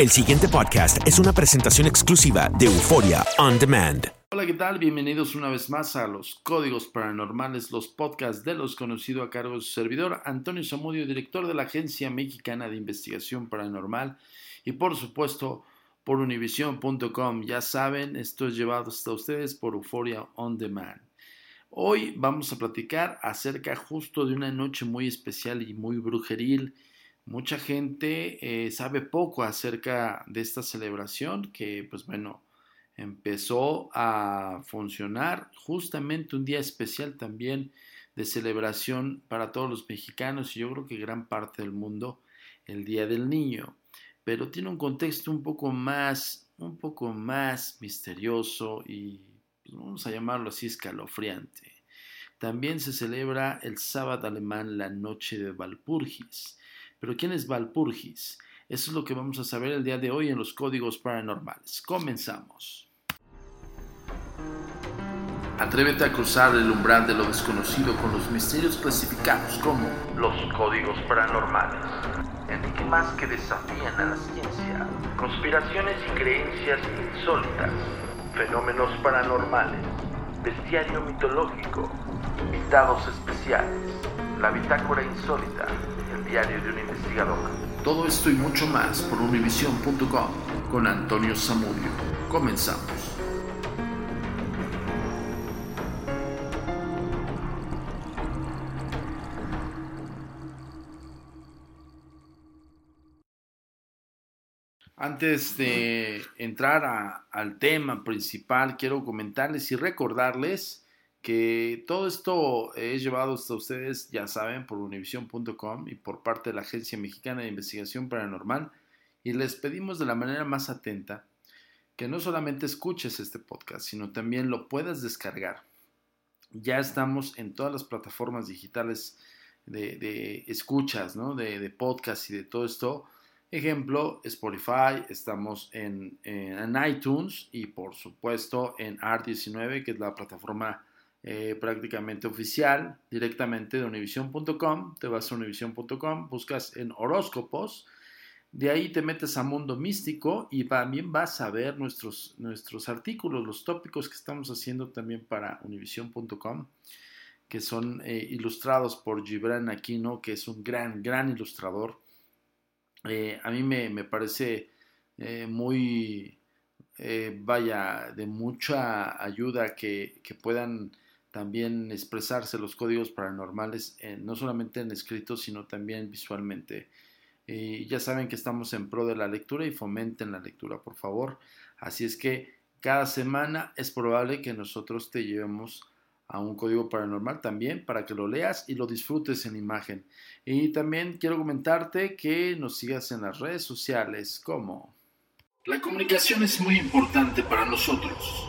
El siguiente podcast es una presentación exclusiva de Euforia On Demand. Hola, ¿qué tal? Bienvenidos una vez más a los Códigos Paranormales, los podcasts de los conocidos a cargo de su servidor, Antonio Zamudio, director de la Agencia Mexicana de Investigación Paranormal y por supuesto por univision.com. Ya saben, esto es llevado hasta ustedes por Euforia On Demand. Hoy vamos a platicar acerca justo de una noche muy especial y muy brujeril Mucha gente eh, sabe poco acerca de esta celebración que, pues bueno, empezó a funcionar justamente un día especial también de celebración para todos los mexicanos y yo creo que gran parte del mundo, el Día del Niño. Pero tiene un contexto un poco más, un poco más misterioso y pues, vamos a llamarlo así escalofriante. También se celebra el sábado alemán la noche de Valpurgis. Pero ¿quién es Valpurgis? Eso es lo que vamos a saber el día de hoy en los códigos paranormales. Comenzamos. Atrévete a cruzar el umbral de lo desconocido con los misterios clasificados como los códigos paranormales, enigmas que desafían a la ciencia, conspiraciones y creencias insólitas, fenómenos paranormales, bestiario mitológico, invitados especiales, la bitácora insólita, diario de un investigador. Todo esto y mucho más por univision.com con Antonio Zamudio. Comenzamos. Antes de entrar al tema principal, quiero comentarles y recordarles que todo esto es llevado hasta ustedes, ya saben, por univision.com y por parte de la Agencia Mexicana de Investigación Paranormal. Y les pedimos de la manera más atenta que no solamente escuches este podcast, sino también lo puedas descargar. Ya estamos en todas las plataformas digitales de, escuchas, ¿no? de, de podcast y de todo esto. Ejemplo, Spotify, estamos en, en iTunes y por supuesto en Art19, que es la plataforma eh, prácticamente oficial directamente de univision.com. Te vas a univision.com, buscas en horóscopos, de ahí te metes a Mundo Místico y también vas a ver nuestros, nuestros artículos, los tópicos que estamos haciendo también para univision.com, que son eh, ilustrados por Gibran Aquino, que es un gran, gran ilustrador. Eh, a mí me, me parece muy, vaya, de mucha ayuda que, que puedan también expresarse los códigos paranormales, no solamente en escrito, sino también visualmente. Y ya saben que estamos en pro de la lectura y fomenten la lectura, por favor. Así es que cada semana es probable que nosotros te llevemos a un código paranormal también para que lo leas y lo disfrutes en imagen. Y también quiero comentarte que nos sigas en las redes sociales como... La comunicación es muy importante para nosotros.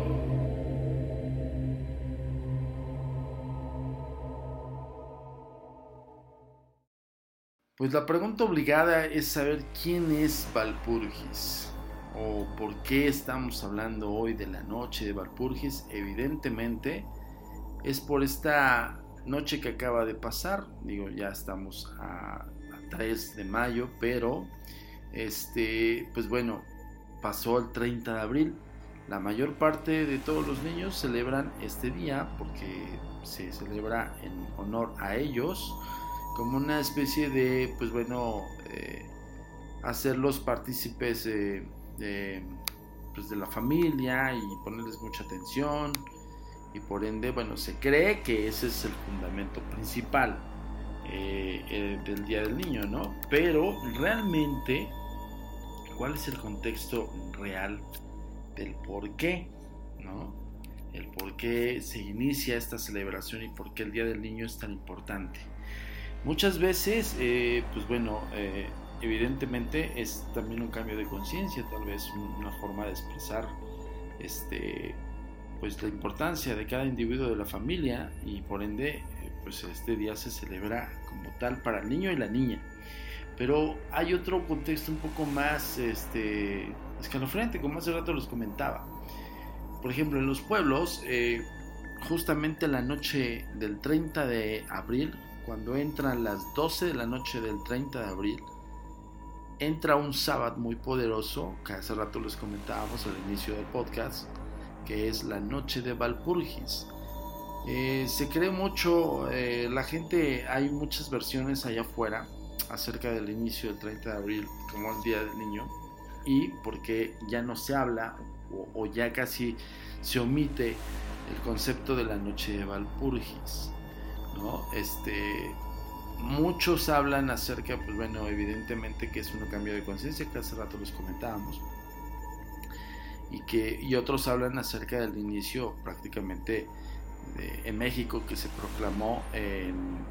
Pues la pregunta obligada es saber quién es Valpurgis o por qué estamos hablando hoy de la noche de Valpurgis. Evidentemente es por esta noche que acaba de pasar. Digo, ya estamos a, 3 de mayo, pero este, pues bueno, pasó el 30 de abril. La mayor parte de todos los niños celebran este día porque se celebra en honor a ellos como una especie de, pues bueno, eh, hacerlos partícipes de, pues de la familia y ponerles mucha atención y por ende, bueno, se cree que ese es el fundamento principal eh, eh, del Día del Niño, ¿no? Pero realmente, ¿cuál es el contexto real del por qué, ¿no? El por qué se inicia esta celebración y por qué el Día del Niño es tan importante. Muchas veces, eh, pues bueno, eh, evidentemente es también un cambio de conciencia, tal vez una forma de expresar este, pues la importancia de cada individuo de la familia y por ende, pues este día se celebra como tal para el niño y la niña. Pero hay otro contexto un poco más este, escalofriante, como hace rato les comentaba. Por ejemplo, en los pueblos, eh, justamente la noche del 30 de abril, cuando entran las 12 de la noche del 30 de abril, entra un sábado muy poderoso, que hace rato les comentábamos al inicio del podcast, que es la noche de Valpurgis. Eh, se cree mucho, eh, la gente, hay muchas versiones allá afuera acerca del inicio del 30 de abril como el Día del Niño y porque ya no se habla o, o ya casi se omite el concepto de la noche de Valpurgis. ¿No? Este, muchos hablan acerca, pues bueno, evidentemente que es un cambio de conciencia, que hace rato les comentábamos, y, que, y otros hablan acerca del inicio prácticamente en México que se proclamó en,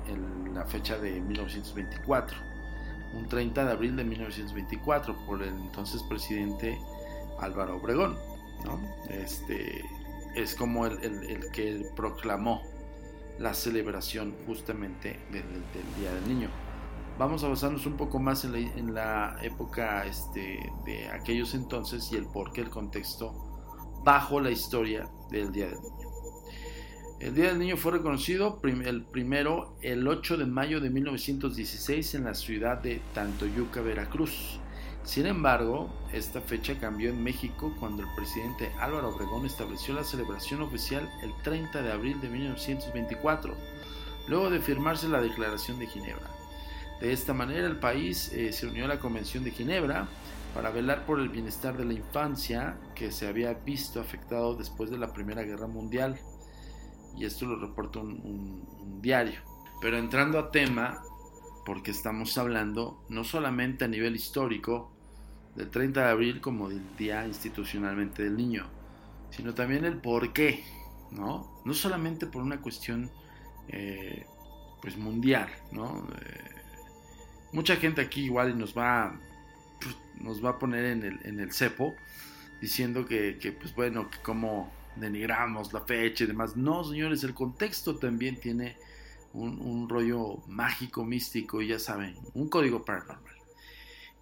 la fecha de 1924, un 30 de abril de 1924, por el entonces presidente Álvaro Obregón. ¿no? Este, es como el, el, el que proclamó la celebración justamente del, Día del Niño. Vamos a basarnos un poco más en la, época este, de aquellos entonces y el porqué, el contexto bajo la historia del Día del Niño. El Día del Niño fue reconocido el primero el 8 de mayo de 1916 en la ciudad de Tantoyuca, Veracruz. Sin embargo, esta fecha cambió en México cuando el presidente Álvaro Obregón estableció la celebración oficial el 30 de abril de 1924, luego de firmarse la Declaración de Ginebra. De esta manera, el país eh, se unió a la Convención de Ginebra para velar por el bienestar de la infancia que se había visto afectado después de la Primera Guerra Mundial. Y esto lo reporta un diario. Pero entrando a tema, porque estamos hablando no solamente a nivel histórico del 30 de abril como del Día Institucionalmente del Niño, sino también el por qué, ¿no? No solamente por una cuestión eh, pues mundial, ¿no? Eh, mucha gente aquí igual nos va, nos va a poner en el, en el cepo diciendo que, que, pues bueno, que como denigramos la fecha y demás. No, señores, el contexto también tiene un, rollo mágico, místico, ya saben, un código paranormal.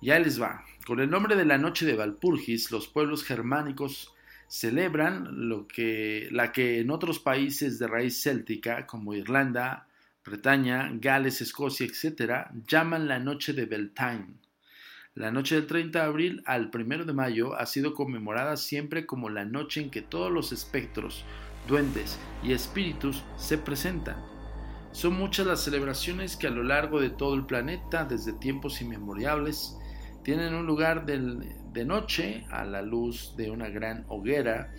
Ya les va. Con el nombre de la noche de Valpurgis, los pueblos germánicos celebran lo que, la que en otros países de raíz céltica, como Irlanda, Bretaña, Gales, Escocia, etc., llaman la noche de Beltane. La noche del 30 de abril al 1 de mayo ha sido conmemorada siempre como la noche en que todos los espectros duendes y espíritus se presentan. Son muchas las celebraciones que a lo largo de todo el planeta, desde tiempos inmemorables, tienen un lugar de noche a la luz de una gran hoguera,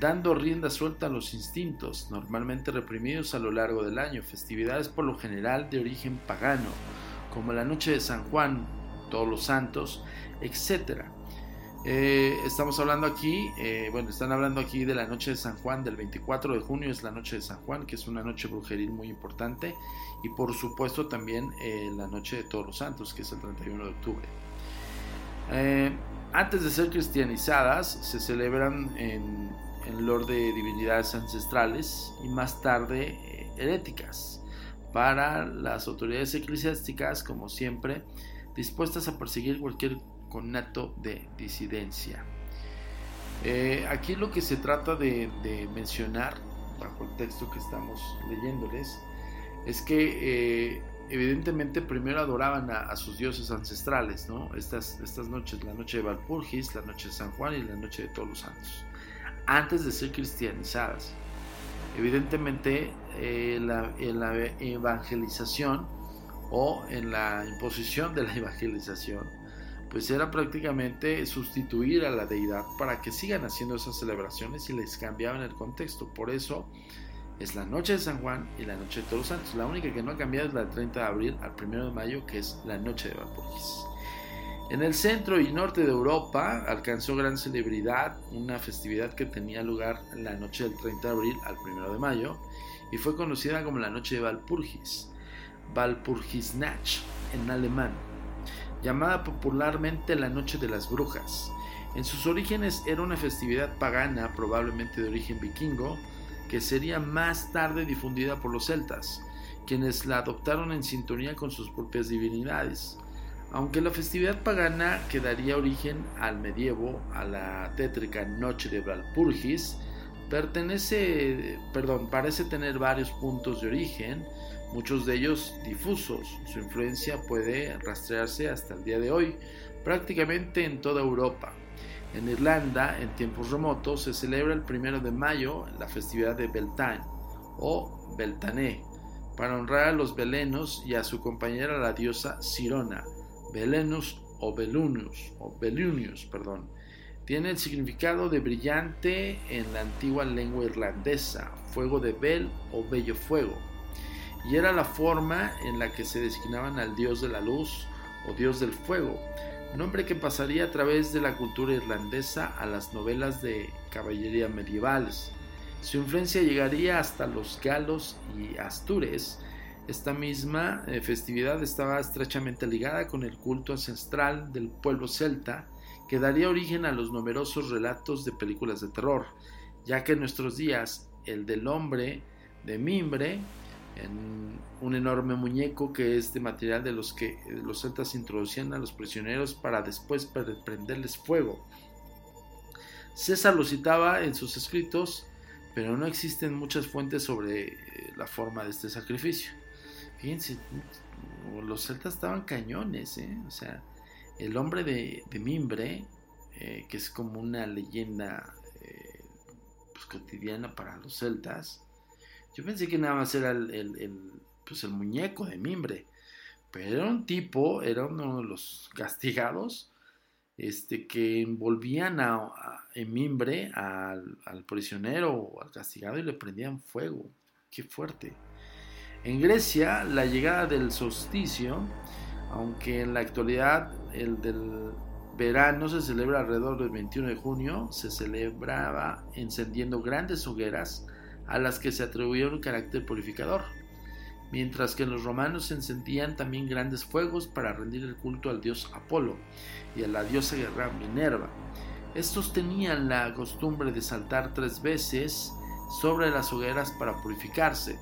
dando rienda suelta a los instintos, normalmente reprimidos a lo largo del año, festividades por lo general de origen pagano, como la noche de San Juan, todos los santos, etc. Eh, estamos hablando aquí, eh, bueno, están hablando aquí de la noche de San Juan, del 24 de junio es la noche de San Juan, que es una noche brujeril muy importante, y por supuesto también eh, la noche de Todos los Santos, que es el 31 de octubre. antes de ser cristianizadas, se celebran en, en lore de divinidades ancestrales y más tarde heréticas para las autoridades eclesiásticas, como siempre, dispuestas a perseguir cualquier conato de disidencia. Eh, aquí lo que se trata de, mencionar, bajo el texto que estamos leyéndoles, es que eh, evidentemente primero adoraban a, sus dioses ancestrales, ¿no? Estas, estas noches, la noche de Valpurgis, la noche de San Juan y la noche de todos los santos, antes de ser cristianizadas. Evidentemente, eh, en la evangelización o en la imposición de la evangelización, pues era prácticamente sustituir a la deidad para que sigan haciendo esas celebraciones y les cambiaban el contexto. Por eso es la noche de San Juan y la noche de Todos Santos. La única que no ha cambiado es la del 30 de abril al 1 de mayo, que es la noche de Valpurgis. En el centro y norte de Europa alcanzó gran celebridad una festividad que tenía lugar la noche del 30 de abril al 1 de mayo y fue conocida como la noche de Valpurgis, Walpurgisnacht en alemán llamada popularmente la Noche de las Brujas. En sus orígenes era una festividad pagana, probablemente de origen vikingo, que sería más tarde difundida por los celtas, quienes la adoptaron en sintonía con sus propias divinidades. Aunque la festividad pagana que daría origen al medievo, a la tétrica Noche de Valpurgis, pertenece, perdón, parece tener varios puntos de origen, muchos de ellos difusos. Su influencia puede rastrearse hasta el día de hoy, prácticamente en toda Europa. En Irlanda, en tiempos remotos, se celebra el primero de mayo la festividad de Beltane o Beltané, para honrar a los belenos y a su compañera la diosa Sirona, Belenus o Belunius, o Belunius, perdón. Tiene el significado de brillante en la antigua lengua irlandesa, fuego de Bel o bello fuego y era la forma en la que se designaban al dios de la luz o dios del fuego, nombre que pasaría a través de la cultura irlandesa a las novelas de caballería medievales. Su influencia llegaría hasta los galos y astures. Esta misma eh, festividad estaba estrechamente ligada con el culto ancestral del pueblo celta, que daría origen a los numerosos relatos de películas de terror, ya que en nuestros días el del hombre de mimbre en un enorme muñeco que es de material de los que los celtas introducían a los prisioneros para después prenderles fuego. César lo citaba en sus escritos, pero no existen muchas fuentes sobre eh, la forma de este sacrificio. Fíjense, los celtas estaban cañones, ¿eh? o sea, el hombre de, mimbre, eh, que es como una leyenda pues, cotidiana para los celtas, yo pensé que nada más era el, pues el muñeco de mimbre. Pero era un tipo, era uno de los castigados, este, que envolvían a, en mimbre al, prisionero o al castigado y le prendían fuego. Qué fuerte. En Grecia, la llegada del solsticio, aunque en la actualidad el del verano se celebra alrededor del 21 de junio, se celebraba encendiendo grandes hogueras a las que se atribuía un carácter purificador, mientras que los romanos encendían también grandes fuegos para rendir el culto al dios Apolo y a la diosa guerra Minerva. Estos tenían la costumbre de saltar tres veces sobre las hogueras para purificarse.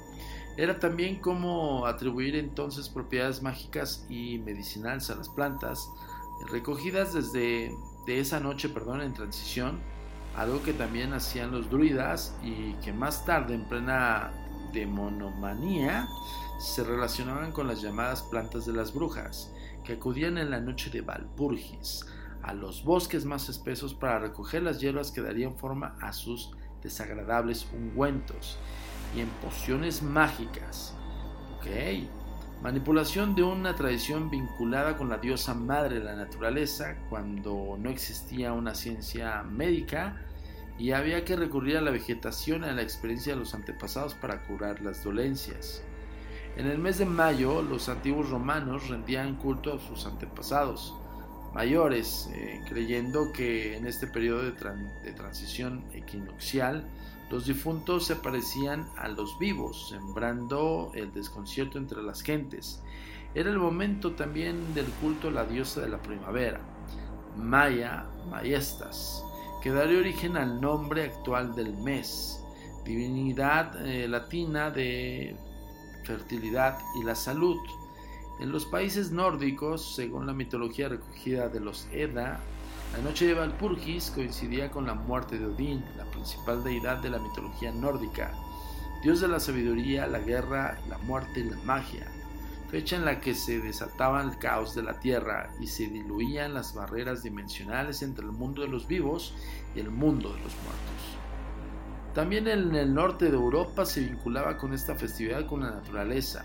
Era también como atribuir entonces propiedades mágicas y medicinales a las plantas, recogidas desde de esa noche, perdón, en transición algo que también hacían los druidas y que más tarde en plena demonomanía se relacionaban con las llamadas plantas de las brujas, que acudían en la noche de Valpurgis a los bosques más espesos para recoger las hierbas que darían forma a sus desagradables ungüentos y en pociones mágicas. Ok. Manipulación de una tradición vinculada con la diosa madre de la naturaleza cuando no existía una ciencia médica y había que recurrir a la vegetación y a la experiencia de los antepasados para curar las dolencias. En el mes de mayo, los antiguos romanos rendían culto a sus antepasados mayores, eh, creyendo que en este periodo de, de transición equinoccial los difuntos se parecían a los vivos, sembrando el desconcierto entre las gentes. Era el momento también del culto a la diosa de la primavera, Maya Maestas, que daría origen al nombre actual del mes, divinidad eh, latina de fertilidad y la salud. En los países nórdicos, según la mitología recogida de los Edda, la noche de Valpurgis coincidía con la muerte de Odín, la principal deidad de la mitología nórdica, dios de la sabiduría, la guerra, la muerte y la magia, fecha en la que se desataba el caos de la tierra y se diluían las barreras dimensionales entre el mundo de los vivos y el mundo de los muertos. También en el norte de Europa se vinculaba con esta festividad con la naturaleza.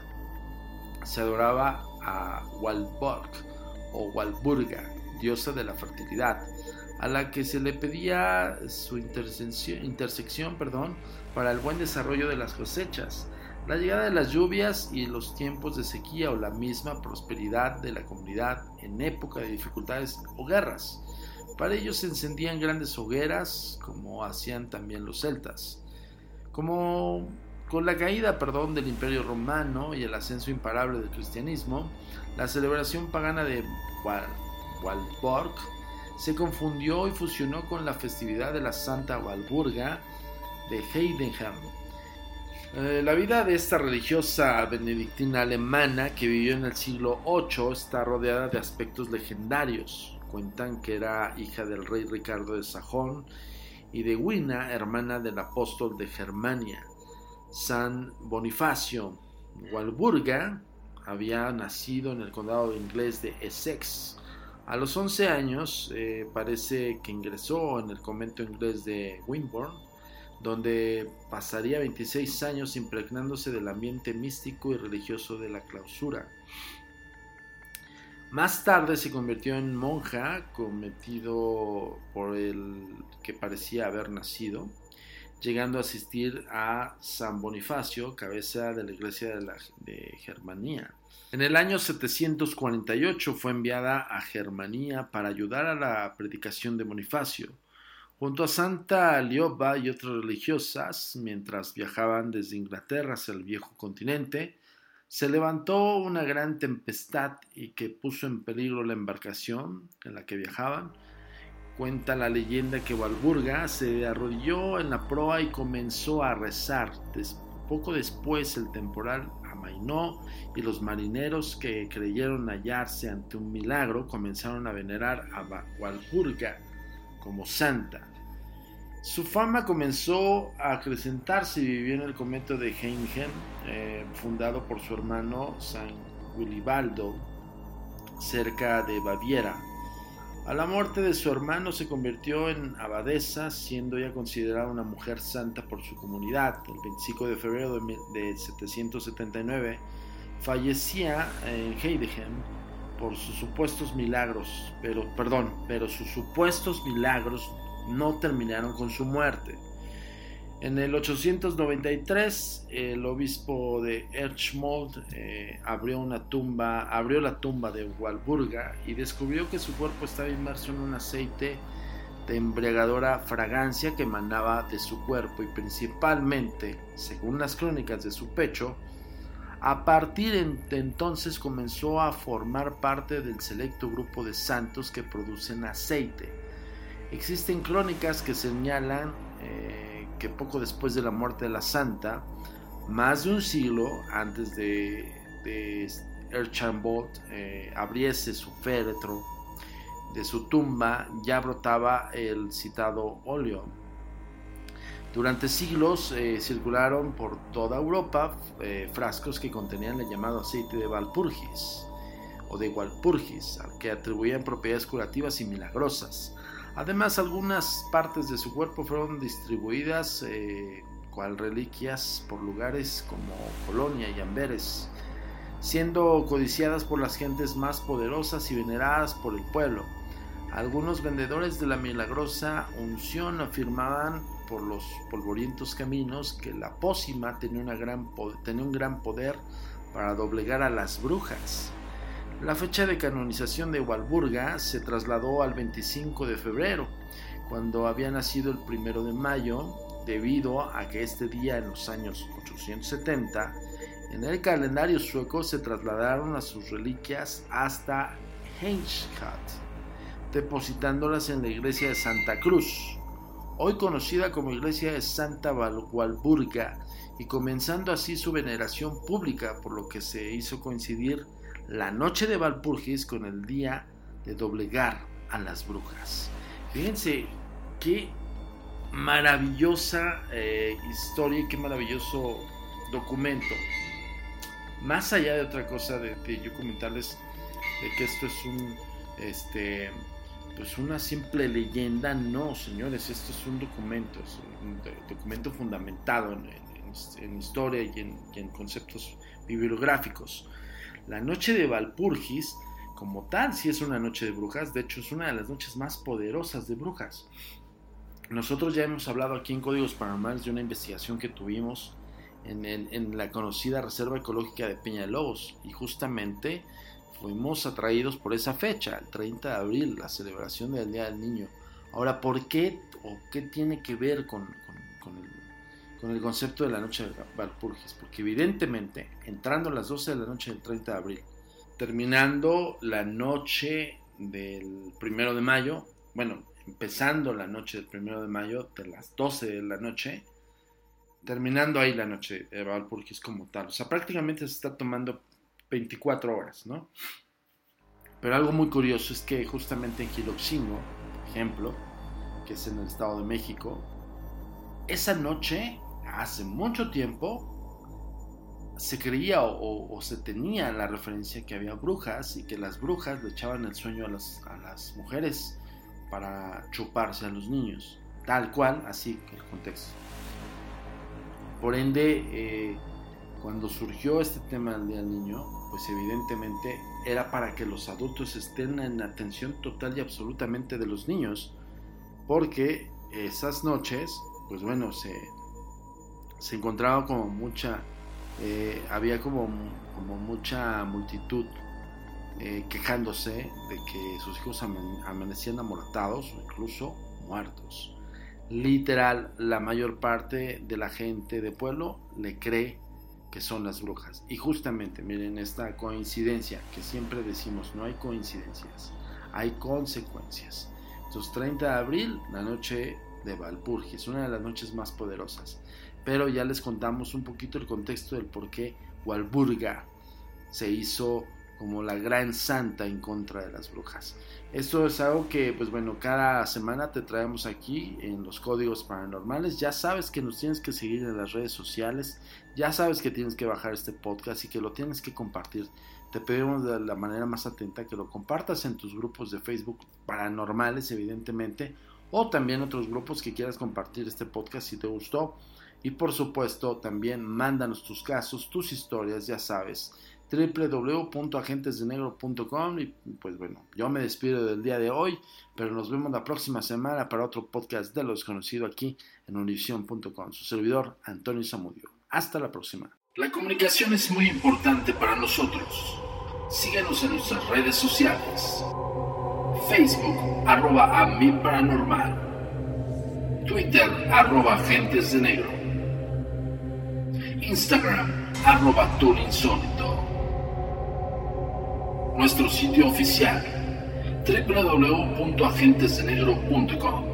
Se adoraba a Walborg o Walburga, diosa de la fertilidad, a la que se le pedía su intersección perdón, para el buen desarrollo de las cosechas, la llegada de las lluvias y los tiempos de sequía o la misma prosperidad de la comunidad en época de dificultades o guerras. Para ello se encendían grandes hogueras, como hacían también los celtas. Como con la caída, perdón, del Imperio Romano y el ascenso imparable del cristianismo, la celebración pagana de Walborg se confundió y fusionó con la festividad de la Santa Walburga de Heidenheim. Eh, la vida de esta religiosa benedictina alemana que vivió en el siglo VIII está rodeada de aspectos legendarios. Cuentan que era hija del rey Ricardo de Sajón y de Wina, hermana del apóstol de Germania, San Bonifacio. Walburga había nacido en el condado inglés de Essex. A los 11 años eh, parece que ingresó en el convento inglés de Winburn, donde pasaría 26 años impregnándose del ambiente místico y religioso de la clausura. Más tarde se convirtió en monja, cometido por el que parecía haber nacido, llegando a asistir a San Bonifacio, cabeza de la iglesia de, de Germanía. En el año 748 fue enviada a Germanía para ayudar a la predicación de Bonifacio. Junto a Santa Lioba y otras religiosas, mientras viajaban desde Inglaterra hacia el viejo continente, se levantó una gran tempestad y que puso en peligro la embarcación en la que viajaban. Cuenta la leyenda que Walburga se arrodilló en la proa y comenzó a rezar. Poco después el temporal amainó y los marineros que creyeron hallarse ante un milagro comenzaron a venerar a Walburga como santa. Su fama comenzó a acrecentarse y vivió en el convento de Heingen, eh, fundado por su hermano San Wilibaldo, cerca de Baviera. A la muerte de su hermano se convirtió en abadesa, siendo ya considerada una mujer santa por su comunidad. El 25 de febrero de 779 fallecía en Heideggen por sus supuestos milagros, pero perdón, pero sus supuestos milagros no terminaron con su muerte. En el 893, el obispo de Erchmold eh, abrió una tumba, abrió la tumba de Walburga y descubrió que su cuerpo estaba inmerso en un aceite de embriagadora fragancia que emanaba de su cuerpo y principalmente, según las crónicas de su pecho, a partir de entonces comenzó a formar parte del selecto grupo de santos que producen aceite. Existen crónicas que señalan eh, que poco después de la muerte de la santa, más de un siglo antes de, de eh, abriese su féretro, de su tumba ya brotaba el citado óleo. Durante siglos eh, circularon por toda Europa frascos que contenían el llamado aceite de Valpurgis o de Walpurgis, al que atribuían propiedades curativas y milagrosas. Además, algunas partes de su cuerpo fueron distribuidas eh, cual reliquias por lugares como Colonia y Amberes, siendo codiciadas por las gentes más poderosas y veneradas por el pueblo. Algunos vendedores de la milagrosa unción afirmaban por los polvorientos caminos que la pócima tenía, un gran poder para doblegar a las brujas. La fecha de canonización de Walburga se trasladó al 25 de febrero, cuando había nacido el primero de mayo, debido a que este día en los años 870, en el calendario sueco se trasladaron a sus reliquias hasta Heinstadt, depositándolas en la iglesia de Santa Cruz, hoy conocida como iglesia de Santa Walburga, y comenzando así su veneración pública, por lo que se hizo coincidir la noche de Valpurgis con el día de doblegar a las brujas. Fíjense qué maravillosa eh, historia y qué maravilloso documento. Más allá de otra cosa de, yo comentarles de que esto es un este pues una simple leyenda, no señores, esto es un documento, es un documento fundamentado en, historia y en, y en conceptos bibliográficos. La noche de Valpurgis, como tal, sí es una noche de brujas, de hecho es una de las noches más poderosas de brujas. Nosotros ya hemos hablado aquí en Códigos Paranormales de una investigación que tuvimos en, la conocida Reserva Ecológica de Peñalobos y justamente fuimos atraídos por esa fecha, el 30 de abril, la celebración del Día del Niño. Ahora, ¿por qué o qué tiene que ver con, con el con el concepto de la noche de Valpurgis, porque evidentemente, entrando a las 12 de la noche del 30 de abril, terminando la noche del primero de mayo, bueno, empezando la noche del primero de mayo, de las 12 de la noche, terminando ahí la noche de Valpurgis como tal. O sea, prácticamente se está tomando 24 horas, ¿no? Pero algo muy curioso es que justamente en Quiloxingo, por ejemplo, que es en el Estado de México, esa noche hace mucho tiempo se creía o, se tenía la referencia que había brujas y que las brujas le echaban el sueño a las, mujeres para chuparse a los niños, tal cual, así el contexto. Por ende, eh, cuando surgió este tema del Día del Niño, pues evidentemente era para que los adultos estén en atención total y absolutamente de los niños, porque esas noches, pues bueno, se se encontraba como mucha, eh, había como, como, mucha multitud eh, quejándose de que sus hijos amanecían amortados o incluso muertos. Literal, la mayor parte de la gente de pueblo le cree que son las brujas. Y justamente, miren, esta coincidencia que siempre decimos, no hay coincidencias, hay consecuencias. Entonces, 30 de abril, la noche de Valpurgis, una de las noches más poderosas pero ya les contamos un poquito el contexto del por qué Walburga se hizo como la gran santa en contra de las brujas. Esto es algo que, pues bueno, cada semana te traemos aquí en los códigos paranormales. Ya sabes que nos tienes que seguir en las redes sociales, ya sabes que tienes que bajar este podcast y que lo tienes que compartir. Te pedimos de la manera más atenta que lo compartas en tus grupos de Facebook paranormales, evidentemente, o también otros grupos que quieras compartir este podcast si te gustó. Y por supuesto, también mándanos tus casos, tus historias, ya sabes www.agentesdenegro.com y pues bueno, yo me despido del día de hoy, pero nos vemos la próxima semana para otro podcast de lo desconocido aquí en univision.com. Su servidor Antonio Zamudio. Hasta la próxima. La comunicación es muy importante para nosotros. Síguenos en nuestras redes sociales. Facebook, arroba a mi paranormal. Twitter, arroba agentes de negro. Instagram, arroba Insólito. Nuestro sitio oficial, www.agentesdenegro.com.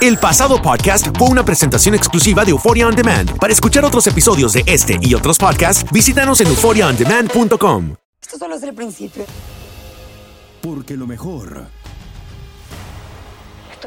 El pasado podcast fue una presentación exclusiva de Euphoria On Demand. Para escuchar otros episodios de este y otros podcasts, visítanos en euphoriaondemand.com. Esto solo es el principio. Porque lo mejor